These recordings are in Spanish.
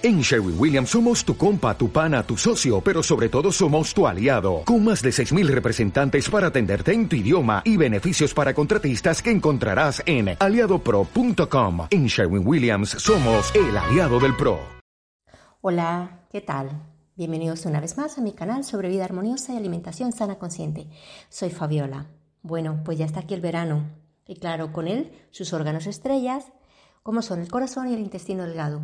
En Sherwin Williams somos tu compa, tu pana, tu socio, pero sobre todo somos tu aliado, con más de 6.000 representantes para atenderte en tu idioma y beneficios para contratistas que encontrarás en aliadopro.com. En Sherwin Williams somos el aliado del PRO. Hola, ¿qué tal? Bienvenidos una vez más a mi canal sobre vida armoniosa y alimentación sana consciente. Soy Fabiola. Bueno, pues ya está aquí el verano y claro, con él sus órganos estrellas, como son el corazón y el intestino delgado.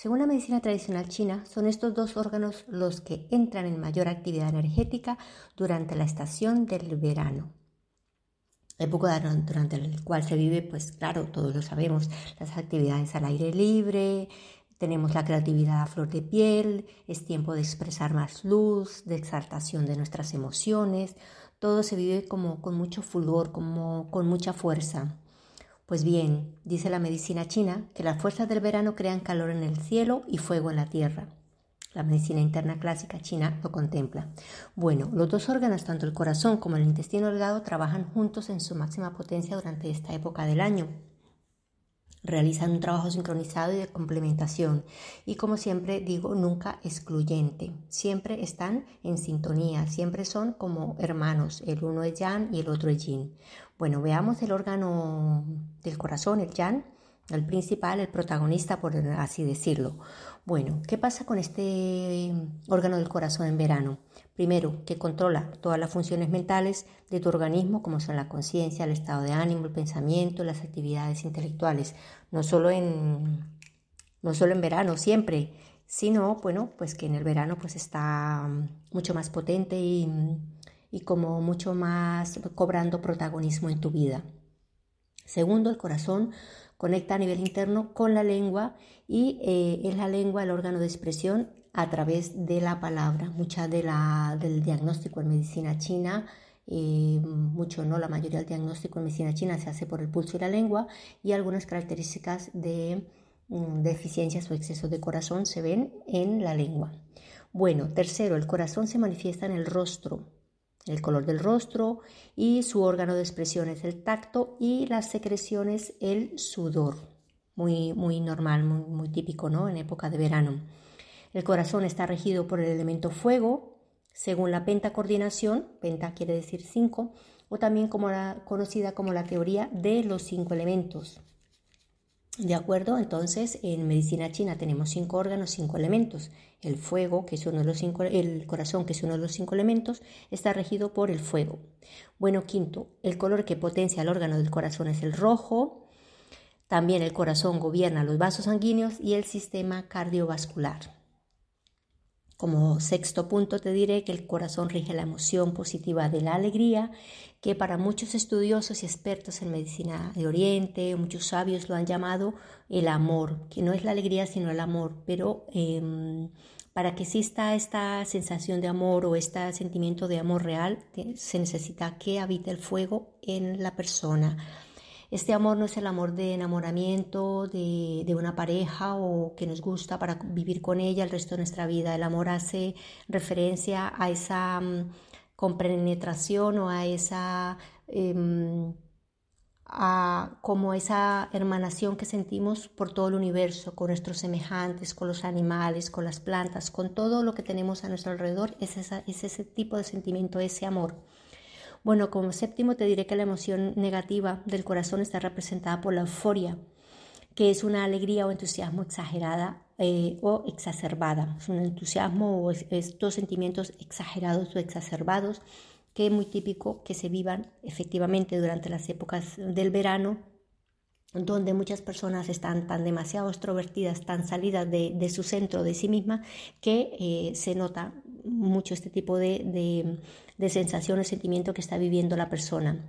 Según la medicina tradicional china, son estos dos órganos los que entran en mayor actividad energética durante la estación del verano. Época durante el cual se vive, pues claro, todos lo sabemos, las actividades al aire libre, tenemos la creatividad a flor de piel, es tiempo de expresar más luz, de exaltación de nuestras emociones, todo se vive como con mucho fulgor, como con mucha fuerza. Pues bien, dice la medicina china que las fuerzas del verano crean calor en el cielo y fuego en la tierra. La medicina interna clásica china lo contempla. Bueno, los dos órganos, tanto el corazón como el intestino delgado, trabajan juntos en su máxima potencia durante esta época del año realizan un trabajo sincronizado y de complementación. Y como siempre digo nunca excluyente. Siempre están en sintonía siempre son como hermanos. El uno es yang y el otro es yin bueno veamos el órgano del corazón el yang el principal el protagonista por así decirlo. Bueno qué pasa con este órgano del corazón en verano Primero, que controla todas las funciones mentales de tu organismo, como son la conciencia, el estado de ánimo, el pensamiento, las actividades intelectuales, no solo en, no solo en verano, siempre, sino, bueno, pues que en el verano pues está mucho más potente y, como mucho más cobrando protagonismo en tu vida. Segundo, el corazón conecta a nivel interno con la lengua y eh, es la lengua el órgano de expresión a través de la palabra. Mucha de la, del diagnóstico en medicina china, eh, mucho no, la mayoría del diagnóstico en medicina china se hace por el pulso y la lengua y algunas características de mm, deficiencias o excesos de corazón se ven en la lengua. Bueno, tercero, el corazón se manifiesta en el rostro, el color del rostro y su órgano de expresión es el tacto y las secreciones el sudor. Muy, muy normal, muy, muy típico, ¿no? En época de verano. El corazón está regido por el elemento fuego, según la pentacoordinación, penta quiere decir cinco, o también como la, conocida como la teoría de los cinco elementos. ¿De acuerdo? Entonces, en medicina china tenemos cinco órganos, cinco elementos. El fuego, que es uno de los cinco, el corazón, que es uno de los cinco elementos, está regido por el fuego. Bueno, quinto, el color que potencia el órgano del corazón es el rojo. También el corazón gobierna los vasos sanguíneos y el sistema cardiovascular. Como sexto punto te diré que el corazón rige la emoción positiva de la alegría, que para muchos estudiosos y expertos en medicina de Oriente, muchos sabios lo han llamado el amor, que no es la alegría sino el amor, pero em, para que exista esta sensación de amor o este sentimiento de amor real, se necesita que habite el fuego en la persona este amor no es el amor de enamoramiento de, una pareja o que nos gusta para vivir con ella el resto de nuestra vida. El amor hace referencia a esa compenetración o a esa... Em, a como esa hermanación que sentimos por todo el universo, con nuestros semejantes, con los animales, con las plantas, con todo lo que tenemos a nuestro alrededor, es, es ese tipo de sentimiento, ese amor. Bueno, como séptimo te diré que la emoción negativa del corazón está representada por la euforia, que es una alegría o entusiasmo exagerada eh, o exacerbada. Es un entusiasmo o estos sentimientos exagerados o exacerbados que es muy típico que se vivan efectivamente durante las épocas del verano donde muchas personas están tan demasiado extrovertidas, tan salidas de, su centro, de sí misma, que eh, se nota mucho este tipo de, de, sensación o sentimiento que está viviendo la persona.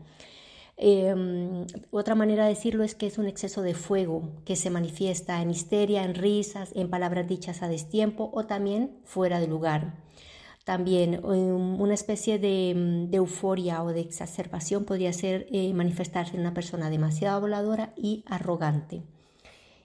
Em, otra manera de decirlo es que es un exceso de fuego que se manifiesta en histeria, en risas, en palabras dichas a destiempo o también fuera de lugar. También em, una especie de, euforia o de exacerbación podría ser eh, manifestarse en una persona demasiado voladora y arrogante.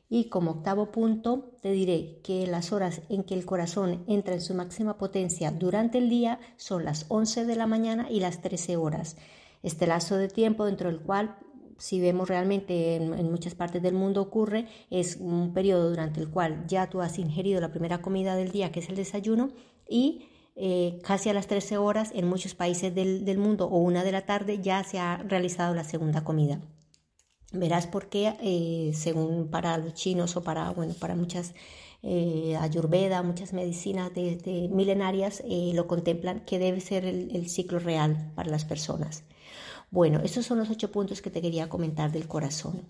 Y como octavo punto, te diré que las horas en que el corazón entra en su máxima potencia durante el día son las 11 de la mañana y las 13 horas. Este lazo de tiempo dentro del cual si vemos realmente en, muchas partes del mundo ocurre, es un periodo durante el cual ya tú has ingerido la primera comida del día, que es el desayuno, y eh, casi a las 13 horas en muchos países del, mundo o una de la tarde ya se ha realizado la segunda comida. Verás por qué, eh, según para los chinos o para, bueno, para muchas eh, ayurveda, muchas medicinas de, milenarias lo contemplan que debe ser el ciclo real para las personas. Bueno, esos son los ocho puntos que te quería comentar del corazón.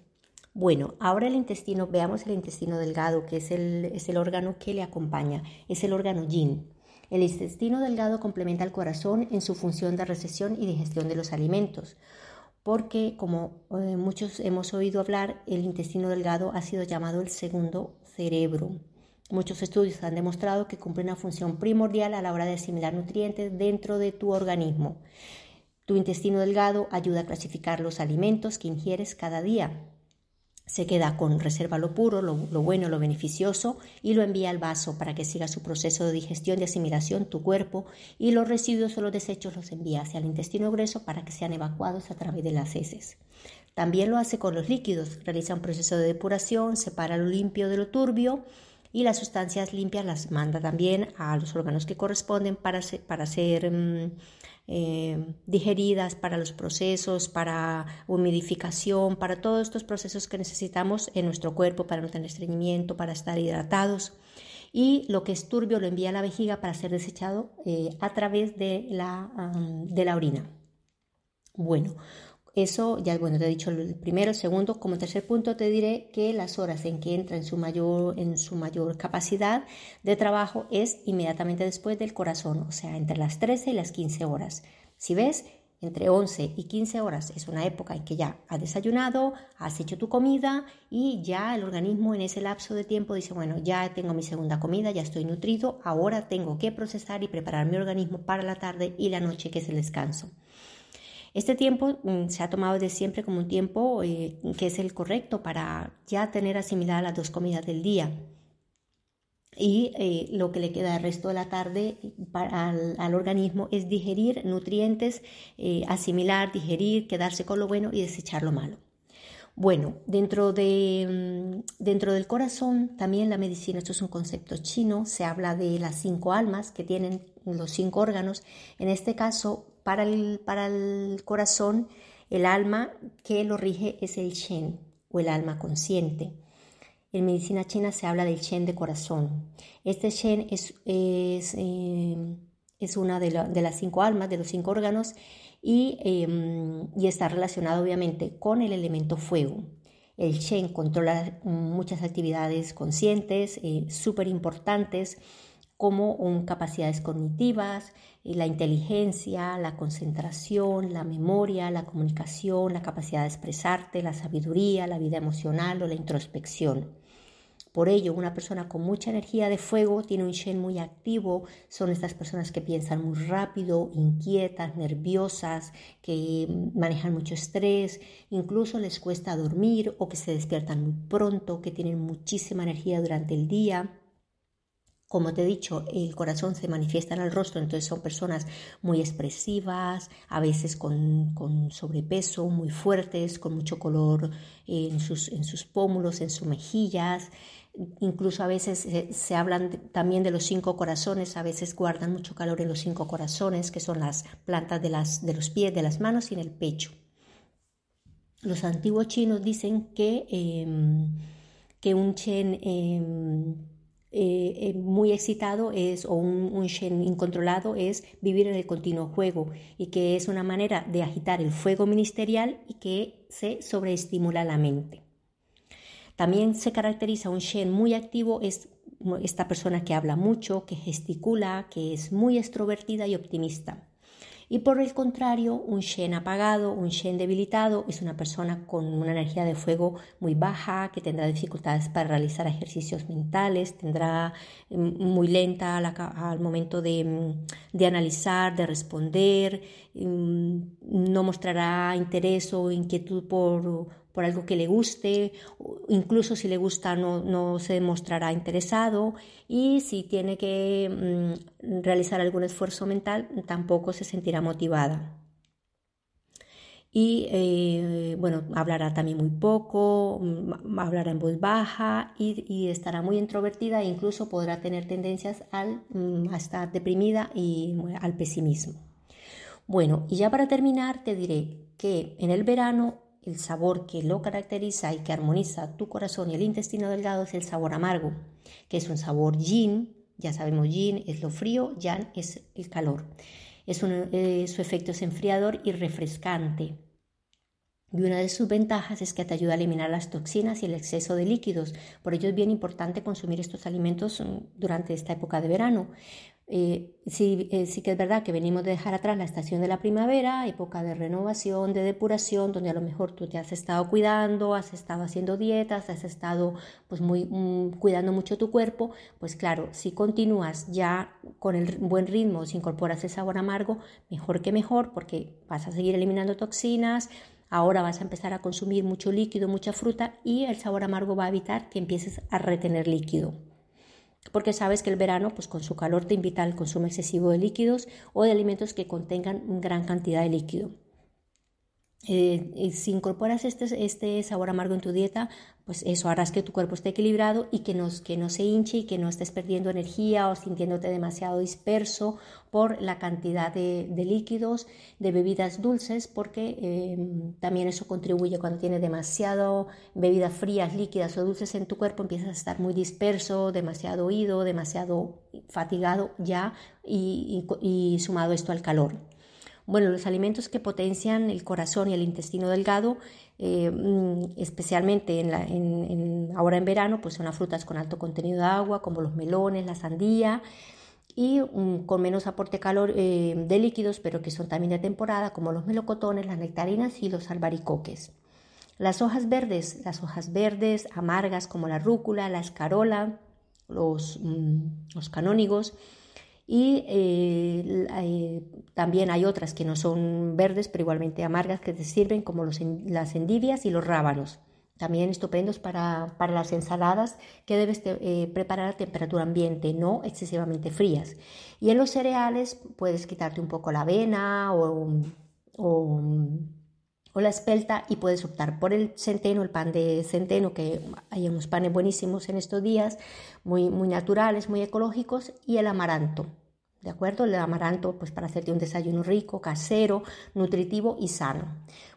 Bueno, ahora el intestino, veamos el intestino delgado, que es el, es el órgano que le acompaña, es el órgano yin. El intestino delgado complementa al corazón en su función de recesión y digestión de los alimentos, porque como eh, muchos hemos oído hablar, el intestino delgado ha sido llamado el segundo cerebro. Muchos estudios han demostrado que cumple una función primordial a la hora de asimilar nutrientes dentro de tu organismo. Tu intestino delgado ayuda a clasificar los alimentos que ingieres cada día. Se queda con reserva lo puro, lo, bueno, lo beneficioso y lo envía al vaso para que siga su proceso de digestión y asimilación tu cuerpo y los residuos o los desechos los envía hacia el intestino grueso para que sean evacuados a través de las heces. También lo hace con los líquidos, realiza un proceso de depuración, separa lo limpio de lo turbio y las sustancias limpias las manda también a los órganos que corresponden para para ser mm, eh, digeridas para los procesos, para humidificación, para todos estos procesos que necesitamos en nuestro cuerpo para no tener estreñimiento, para estar hidratados. Y lo que es turbio lo envía a la vejiga para ser desechado eh, a través de la, de la orina. Bueno, eso ya, bueno, te he dicho el primero, el segundo. Como tercer punto te diré que las horas en que entra en su mayor, en su mayor capacidad de trabajo es inmediatamente después del corazón, o sea, entre las 13 y las 15 horas. Si ves, entre 11 y 15 horas es una época en que ya has desayunado, has hecho tu comida y ya el organismo en ese lapso de tiempo dice, bueno, ya tengo mi segunda comida, ya estoy nutrido, ahora tengo que procesar y preparar mi organismo para la tarde y la noche que es el descanso. Este tiempo mm, se ha tomado de siempre como un tiempo eh, que es el correcto para ya tener asimiladas las dos comidas del día. Y eh, lo que le queda el resto de la tarde al, organismo es digerir nutrientes, eh, asimilar, digerir, quedarse con lo bueno y desechar lo malo. Bueno, dentro, de, mm, dentro del corazón, también la medicina, esto es un concepto chino, se habla de las cinco almas que tienen los cinco órganos. En este caso, para el, para el corazón, el alma que lo rige es el Shen o el alma consciente. En medicina china se habla del Shen de corazón. Este Shen es, es, eh, es una de, las cinco almas, de los cinco órganos, y, em, y está relacionado obviamente con el elemento fuego. El Shen controla muchas actividades conscientes, eh, súper importantes, como capacidades cognitivas, eh, la inteligencia, la concentración, la memoria, la comunicación, la capacidad de expresarte, la sabiduría, la vida emocional o la introspección. Por ello, una persona con mucha energía de fuego tiene un Shen muy activo, son estas personas que piensan muy rápido, inquietas, nerviosas, que manejan mucho estrés, incluso les cuesta dormir o que se despiertan muy pronto, que tienen muchísima energía durante el día como te he dicho, el corazón se manifiesta en el rostro, entonces son personas muy expresivas, a veces con, sobrepeso, muy fuertes, con mucho color en sus, en sus pómulos, en sus mejillas. Incluso a veces se, hablan también de los cinco corazones, a veces guardan mucho calor en los cinco corazones, que son las plantas de, las, de los pies, de las manos y en el pecho. Los antiguos chinos dicen que, em, que un chen em, eh, muy excitado es, o un, Shen incontrolado es vivir en el continuo juego y que es una manera de agitar el fuego ministerial y que se sobreestimula la mente. También se caracteriza un Shen muy activo, es esta persona que habla mucho, que gesticula, que es muy extrovertida y optimista. Y por el contrario, un Shen apagado, un Shen debilitado, es una persona con una energía de fuego muy baja, que tendrá dificultades para realizar ejercicios mentales, tendrá mm, muy lenta al, momento de, mm, de, analizar, de responder, mm, no mostrará interés o inquietud por, por algo que le guste, incluso si le gusta no, se demostrará interesado y si tiene que mm, realizar algún esfuerzo mental tampoco se sentirá motivada. y eh, bueno, hablará también muy poco, mm, hablará en voz baja y, estará muy introvertida e incluso podrá tener tendencias al, mm, a estar deprimida y al pesimismo. Bueno, y ya para terminar te diré que en el verano el sabor que lo caracteriza y que armoniza tu corazón y el intestino delgado es el sabor amargo, que es un sabor yin, ya sabemos yin es lo frío, yang es el calor. Es eh, su efecto es enfriador y refrescante. Y una de sus ventajas es que te ayuda a eliminar las toxinas y el exceso de líquidos. Por ello es bien importante consumir estos alimentos mm, durante esta época de verano. Eh, sí, eh, sí, que es verdad que venimos de dejar atrás la estación de la primavera, época de renovación, de depuración, donde a lo mejor tú te has estado cuidando, has estado haciendo dietas, has estado pues muy mm, cuidando mucho tu cuerpo, pues claro, si continúas ya con el buen ritmo, si incorporas el sabor amargo, mejor que mejor, porque vas a seguir eliminando toxinas, Ahora vas a empezar a consumir mucho líquido, mucha fruta y el sabor amargo va a evitar que empieces a retener líquido. Porque sabes que el verano, pues con su calor, te invita al consumo excesivo de líquidos o de alimentos que contengan gran cantidad de líquido. Eh, si incorporas este, este, sabor amargo en tu dieta, pues eso harás que tu cuerpo esté equilibrado y que no, que no se hinche y que no estés perdiendo energía o sintiéndote demasiado disperso por la cantidad de, líquidos, de bebidas dulces, porque em, también eso contribuye cuando tienes demasiado bebidas frías, líquidas o dulces en tu cuerpo, empiezas a estar muy disperso, demasiado oído, demasiado fatigado ya y sumado esto al calor. Bueno, los alimentos que potencian el corazón y el intestino delgado, eh, mm, especialmente en ahora en verano, pues son las frutas con alto contenido de agua, como los melones, la sandía, y mm, con menos aporte calor eh, de líquidos, pero que son también de temporada, como los melocotones, las nectarinas y los albaricoques. Las hojas verdes, las hojas verdes amargas como la rúcula, la escarola, los, mm, los canónigos, y eh, eh, también hay otras que no son verdes, pero igualmente amargas, que te sirven como las endivias y los rábanos. También estupendos para, las ensaladas que debes eh, preparar a temperatura ambiente, no excesivamente frías. Y en los cereales puedes quitarte un poco la avena o, o, o, la espelta y puedes optar por el centeno, el pan de centeno, que hay unos panes buenísimos en estos días, muy, muy naturales, muy ecológicos, y el amaranto. ¿De acuerdo? El amaranto, pues para hacerte un desayuno rico, casero, nutritivo y sano.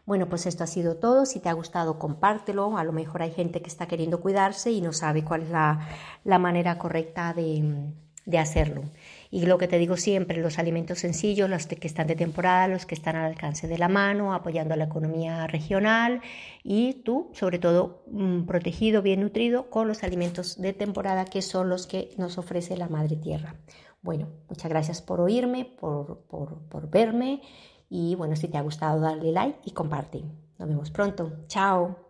Bueno, pues esto ha sido todo. Si te ha gustado, compártelo. A lo mejor hay gente que está queriendo cuidarse y no sabe cuál es la, manera correcta de, de hacerlo. Y lo que te digo siempre, los alimentos sencillos, los que están de temporada, los que están al alcance de la mano, apoyando a la economía regional y tú, sobre todo, mm, protegido, bien nutrido con los alimentos de temporada que son los que nos ofrece la Madre Tierra. Bueno, muchas gracias por oírme, por, por, por verme y bueno, si te ha gustado, dale like y comparte. Nos vemos pronto. Chao.